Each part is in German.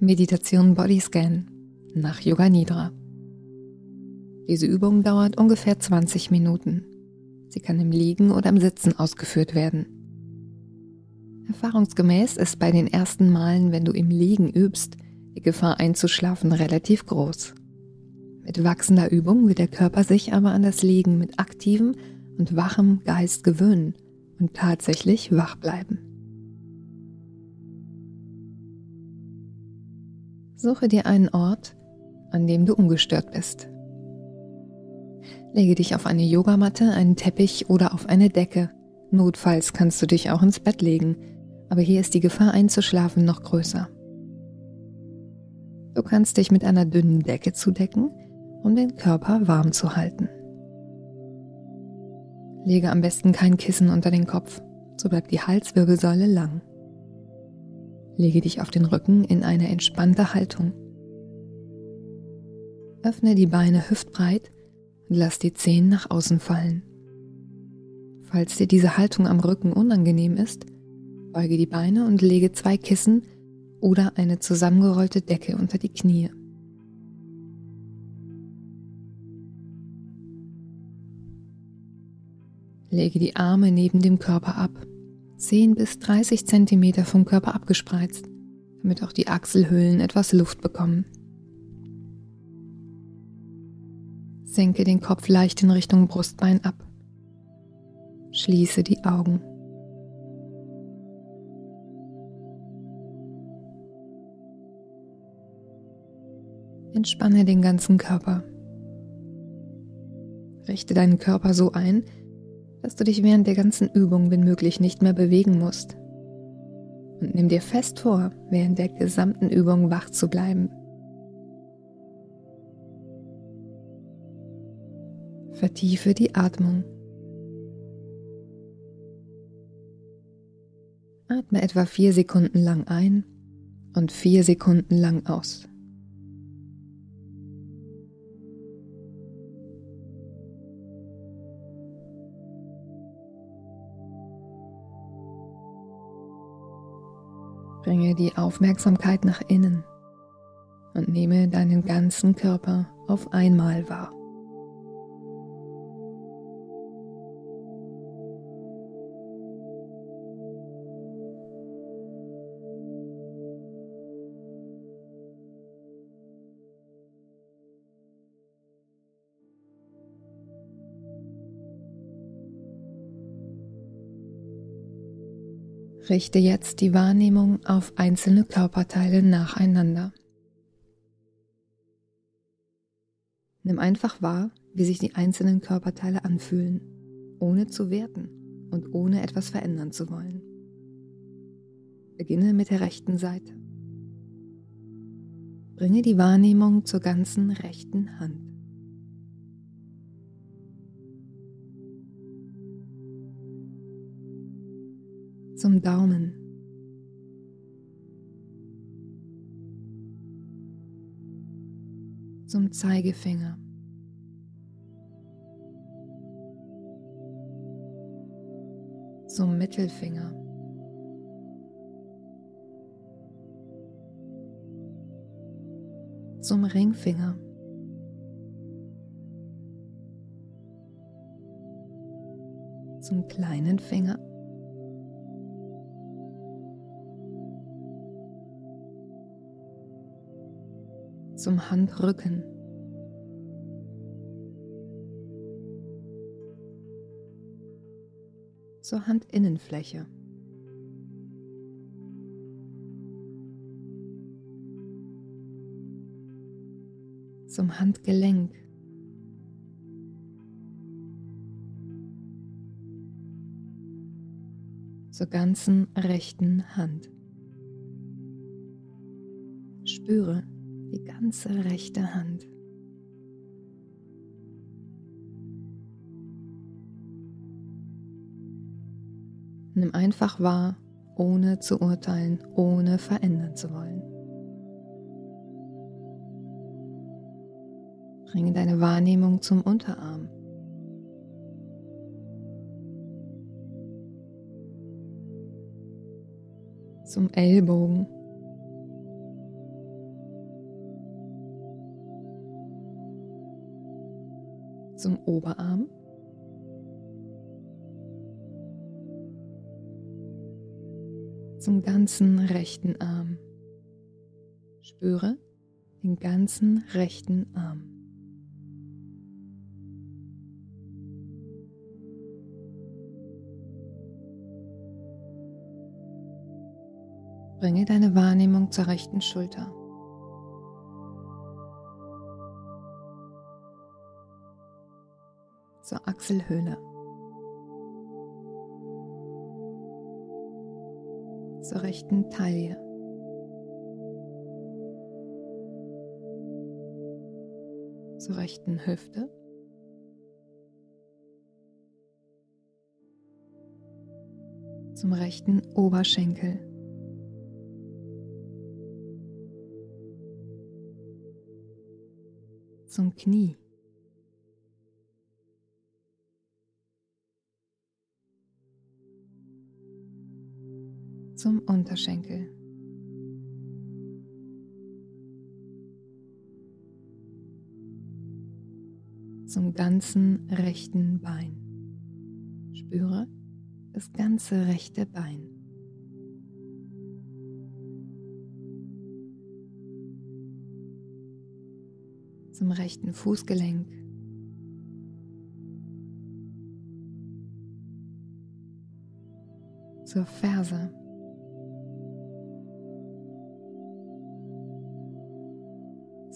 Meditation Bodyscan nach Yoga Nidra. Diese Übung dauert ungefähr 20 Minuten. Sie kann im Liegen oder im Sitzen ausgeführt werden. Erfahrungsgemäß ist bei den ersten Malen, wenn du im Liegen übst, die Gefahr einzuschlafen relativ groß. Mit wachsender Übung wird der Körper sich aber an das Liegen mit aktivem und wachem Geist gewöhnen und tatsächlich wach bleiben. Suche dir einen Ort, an dem du ungestört bist. Lege dich auf eine Yogamatte, einen Teppich oder auf eine Decke. Notfalls kannst du dich auch ins Bett legen, aber hier ist die Gefahr einzuschlafen noch größer. Du kannst dich mit einer dünnen Decke zudecken, um den Körper warm zu halten. Lege am besten kein Kissen unter den Kopf, so bleibt die Halswirbelsäule lang. Lege dich auf den Rücken in eine entspannte Haltung. Öffne die Beine hüftbreit und lass die Zehen nach außen fallen. Falls dir diese Haltung am Rücken unangenehm ist, beuge die Beine und lege zwei Kissen oder eine zusammengerollte Decke unter die Knie. Lege die Arme neben dem Körper ab 10 bis 30 Zentimeter vom Körper abgespreizt, damit auch die Achselhöhlen etwas Luft bekommen. Senke den Kopf leicht in Richtung Brustbein ab. Schließe die Augen. Entspanne den ganzen Körper. Richte deinen Körper so ein, dass du dich während der ganzen Übung, wenn möglich, nicht mehr bewegen musst. Und nimm dir fest vor, während der gesamten Übung wach zu bleiben. Vertiefe die Atmung. Atme etwa vier Sekunden lang ein und vier Sekunden lang aus. Bringe die Aufmerksamkeit nach innen und nehme deinen ganzen Körper auf einmal wahr. Richte jetzt die Wahrnehmung auf einzelne Körperteile nacheinander. Nimm einfach wahr, wie sich die einzelnen Körperteile anfühlen, ohne zu werten und ohne etwas verändern zu wollen. Beginne mit der rechten Seite. Bringe die Wahrnehmung zur ganzen rechten Hand. Zum Daumen. Zum Zeigefinger. Zum Mittelfinger. Zum Ringfinger. Zum kleinen Finger. Zum Handrücken. Zur Handinnenfläche. Zum Handgelenk. Zur ganzen rechten Hand. Spüre, die ganze rechte Hand. Nimm einfach wahr, ohne zu urteilen, ohne verändern zu wollen. Bringe deine Wahrnehmung zum Unterarm. Zum Ellbogen. Zum Oberarm. Zum ganzen rechten Arm. Spüre den ganzen rechten Arm. Bringe deine Wahrnehmung zur rechten Schulter. Zur Achselhöhle. Zur rechten Taille. Zur rechten Hüfte. Zum rechten Oberschenkel. zum Knie. Zum Unterschenkel. Zum ganzen rechten Bein. Spüre das ganze rechte Bein. zum rechten Fußgelenk. Zur Ferse.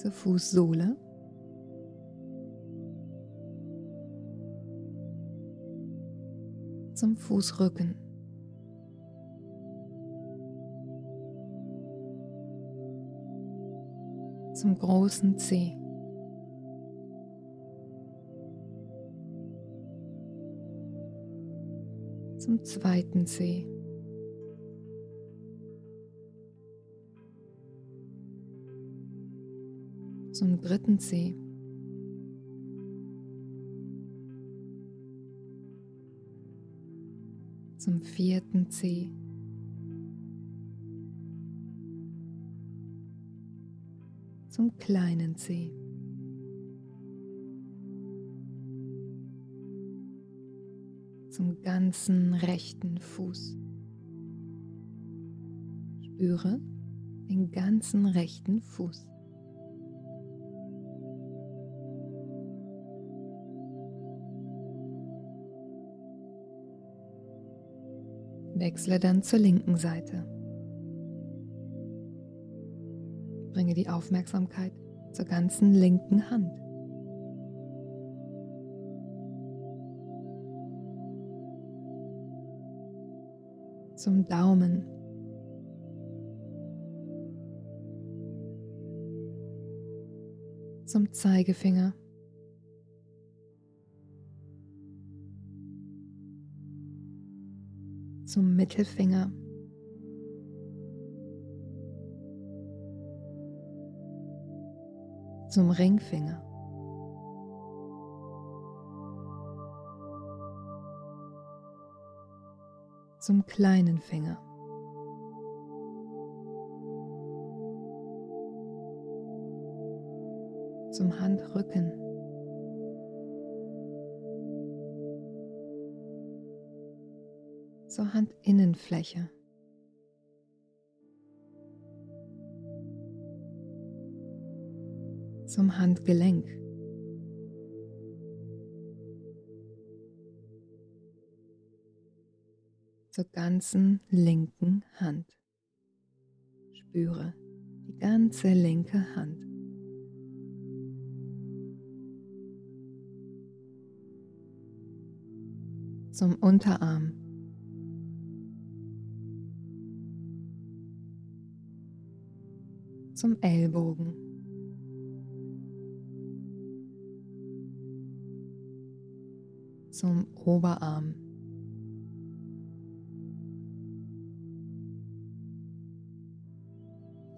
Zur Fußsohle. Zum Fußrücken. Zum großen Zeh. zum zweiten Zeh. Zum dritten Zeh. Zum vierten Zeh. Zum kleinen Zeh. zum ganzen rechten Fuß. Spüre den ganzen rechten Fuß. Wechsle dann zur linken Seite. Bringe die Aufmerksamkeit zur ganzen linken Hand. zum Daumen. Zum Zeigefinger. Zum Mittelfinger. Zum Ringfinger. zum kleinen Finger. Zum Handrücken. Zur Handinnenfläche. Zum Handgelenk. zur ganzen linken Hand. Spüre die ganze linke Hand. Zum Unterarm. Zum Ellbogen. Zum Oberarm.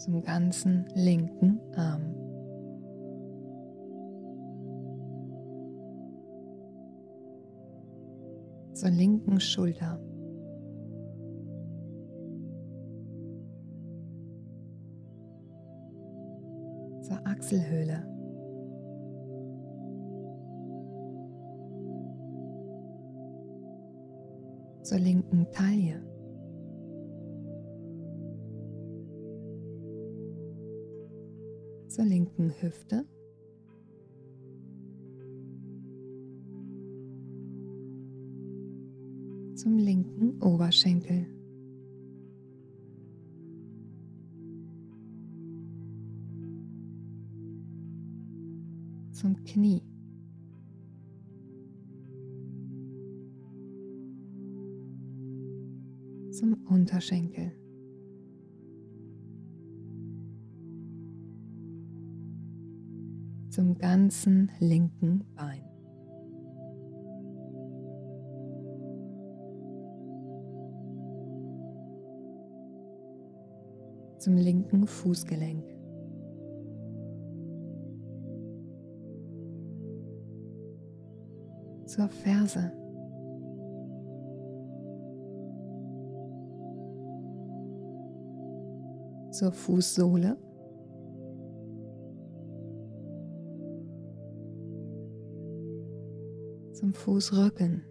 zum ganzen linken Arm. Zur linken Schulter. Achselhöhle. Zur linken Taille. Zur linken Hüfte. Zum linken Oberschenkel. Zum Knie. zum Unterschenkel. Zum ganzen linken Bein. Zum linken Fußgelenk. Zur Ferse. zur Fußsohle. Zum Fußrücken.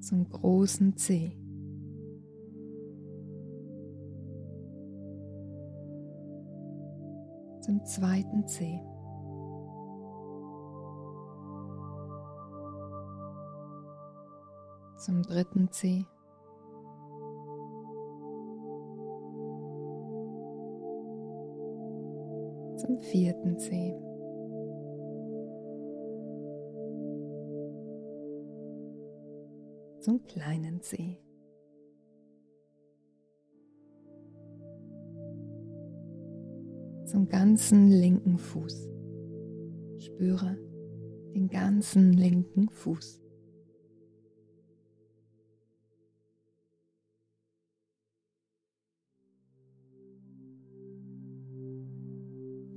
Zum großen Zeh. Zum zweiten Zeh. zum dritten C. Zum vierten C. Zum kleinen C. Zum ganzen linken Fuß. Spüre den ganzen linken Fuß.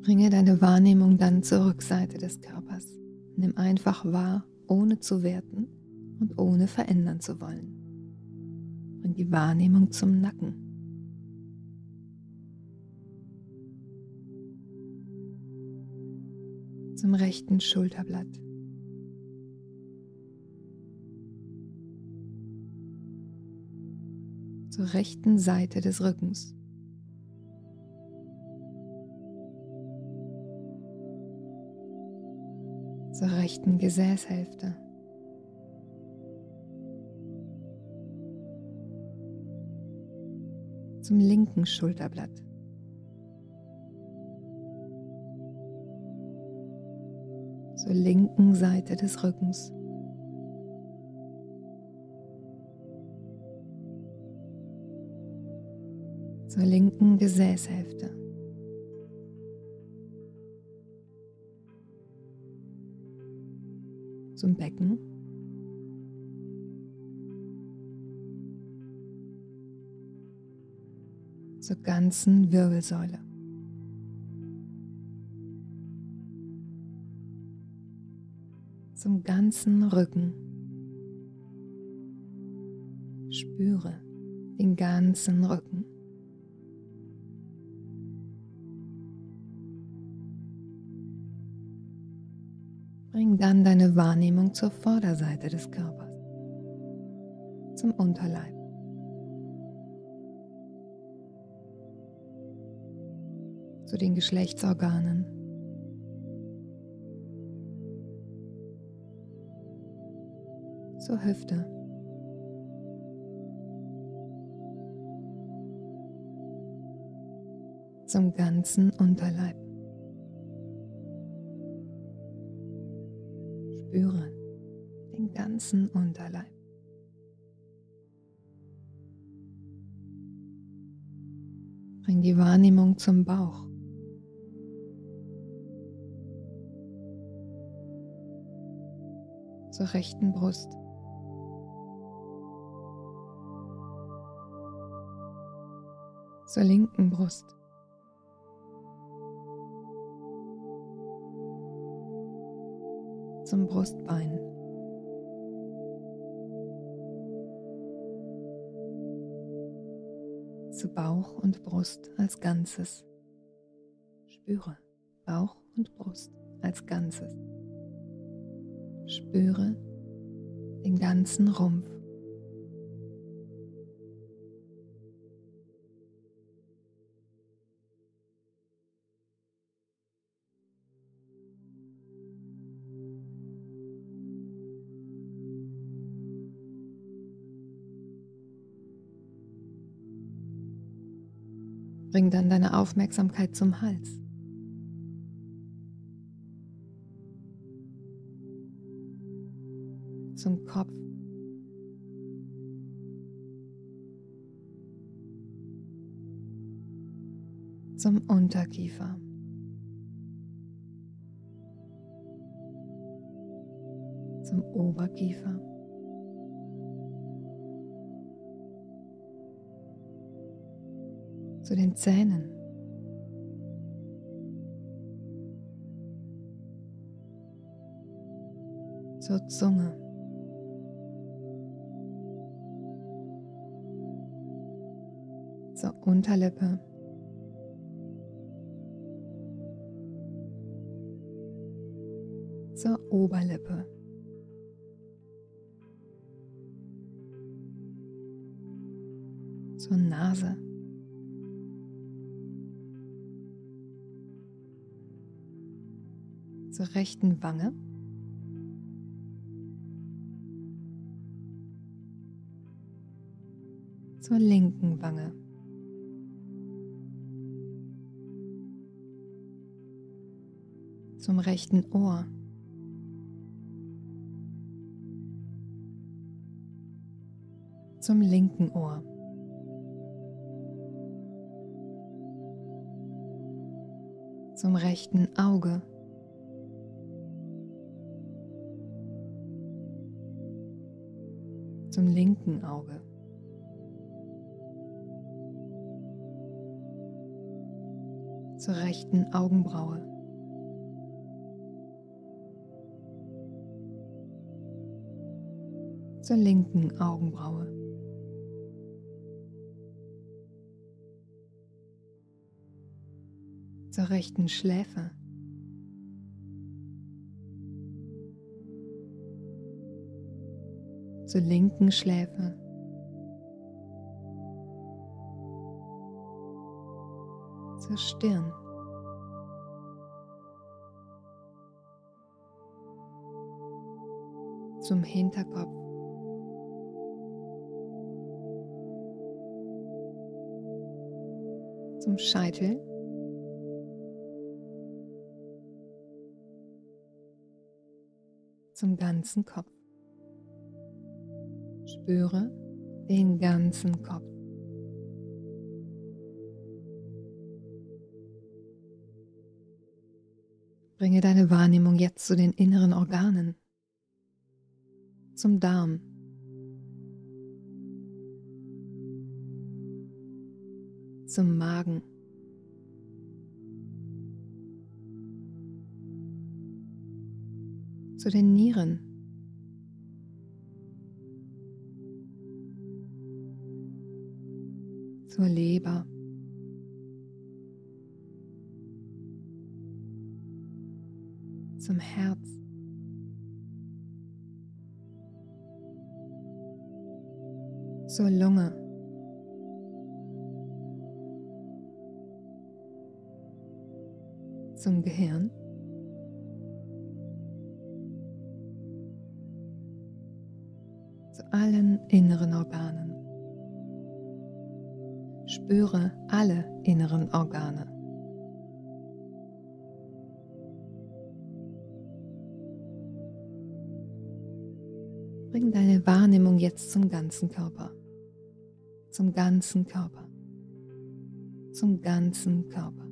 Bringe deine Wahrnehmung dann zur Rückseite des Körpers. Nimm einfach wahr, ohne zu werten und ohne verändern zu wollen. Bring die Wahrnehmung zum Nacken. Zum rechten Schulterblatt. Zur rechten Seite des Rückens. zur rechten Gesäßhälfte. Zum linken Schulterblatt. Zur linken Seite des Rückens. Zur linken Gesäßhälfte. zum Becken. Zur ganzen Wirbelsäule. Zum ganzen Rücken. Spüre den ganzen Rücken. Bring dann deine Wahrnehmung zur Vorderseite des Körpers, zum Unterleib. zu den Geschlechtsorganen. Zur Hüfte. Zum ganzen Unterleib. Spüre den ganzen Unterleib. Bring die Wahrnehmung zum Bauch. Zur rechten Brust. Zur linken Brust. zum Brustbein. Zu Bauch und Brust als Ganzes. Spüre Bauch und Brust als Ganzes. Spüre den ganzen Rumpf. Bring dann deine Aufmerksamkeit zum Hals. Zum Kopf. Zum Unterkiefer. Zum Oberkiefer. Zu den Zähnen. Zur Zunge. Zur Unterlippe. Zur Oberlippe. Zur Nase. Zur rechten Wange. Zur linken Wange. Zum rechten Ohr. Zum linken Ohr. Zum rechten Auge. Zum linken Auge. Zur rechten Augenbraue. Zur linken Augenbraue. Zur rechten Schläfe. Zur linken Schläfe. Zur Stirn. Zum Hinterkopf. Zum Scheitel. Zum ganzen Kopf. Spüre den ganzen Kopf. Bringe deine Wahrnehmung jetzt zu den inneren Organen, zum Darm. Zum Magen. Zu den Nieren. Zur Leber. Zum Herz. Zur Lunge. Zum Gehirn. Zu allen inneren Organen. Spüre alle inneren Organe. Bring deine Wahrnehmung jetzt zum ganzen Körper, zum ganzen Körper, zum ganzen Körper.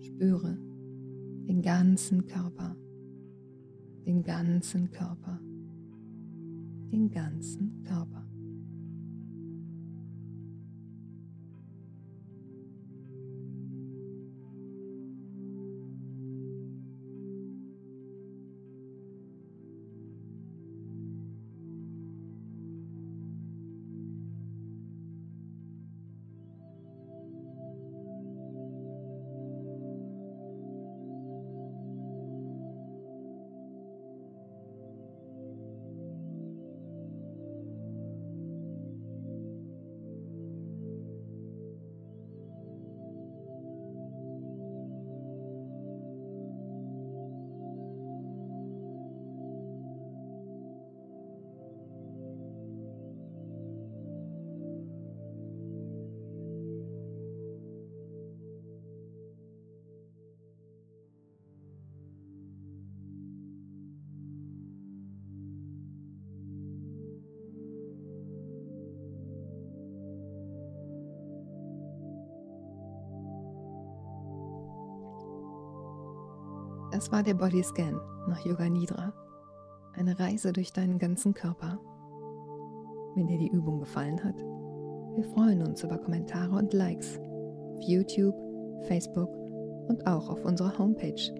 Spüre den ganzen Körper, den ganzen Körper, den ganzen Körper. Das war der Bodyscan nach Yoga Nidra. Eine Reise durch deinen ganzen Körper. Wenn dir die Übung gefallen hat, wir freuen uns über Kommentare und Likes auf YouTube, Facebook und auch auf unserer Homepage.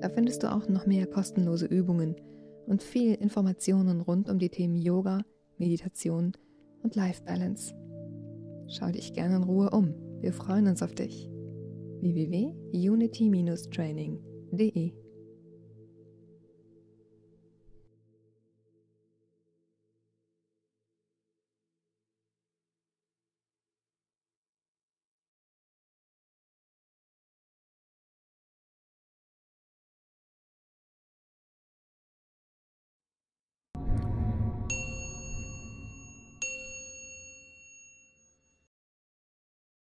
Da findest du auch noch mehr kostenlose Übungen und viel Informationen rund um die Themen Yoga, Meditation und Life Balance. Schau dich gerne in Ruhe um. Wir freuen uns auf dich. D E.